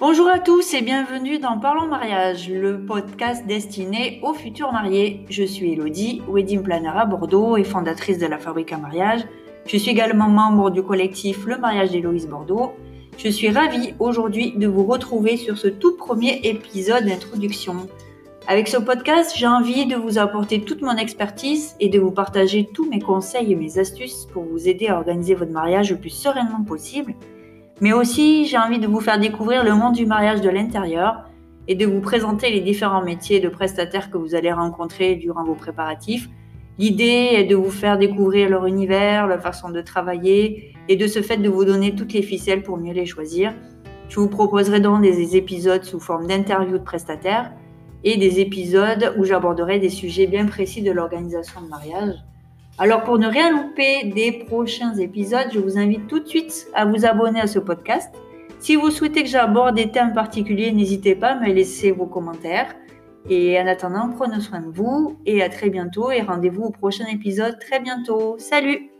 Bonjour à tous et bienvenue dans Parlons Mariage, le podcast destiné aux futurs mariés. Je suis Elodie, wedding planner à Bordeaux et fondatrice de la Fabrique à Mariage. Je suis également membre du collectif Le Mariage d'Héloïse Bordeaux. Je suis ravie aujourd'hui de vous retrouver sur ce tout premier épisode d'introduction. Avec ce podcast, j'ai envie de vous apporter toute mon expertise et de vous partager tous mes conseils et mes astuces pour vous aider à organiser votre mariage le plus sereinement possible mais aussi, j'ai envie de vous faire découvrir le monde du mariage de l'intérieur et de vous présenter les différents métiers de prestataires que vous allez rencontrer durant vos préparatifs. L'idée est de vous faire découvrir leur univers, leur façon de travailler et de ce fait de vous donner toutes les ficelles pour mieux les choisir. Je vous proposerai donc des épisodes sous forme d'interviews de prestataires et des épisodes où j'aborderai des sujets bien précis de l'organisation de mariage. Alors pour ne rien louper des prochains épisodes, je vous invite tout de suite à vous abonner à ce podcast. Si vous souhaitez que j'aborde des thèmes particuliers, n'hésitez pas à me laisser vos commentaires. Et en attendant, prenez soin de vous et à très bientôt et rendez-vous au prochain épisode très bientôt. Salut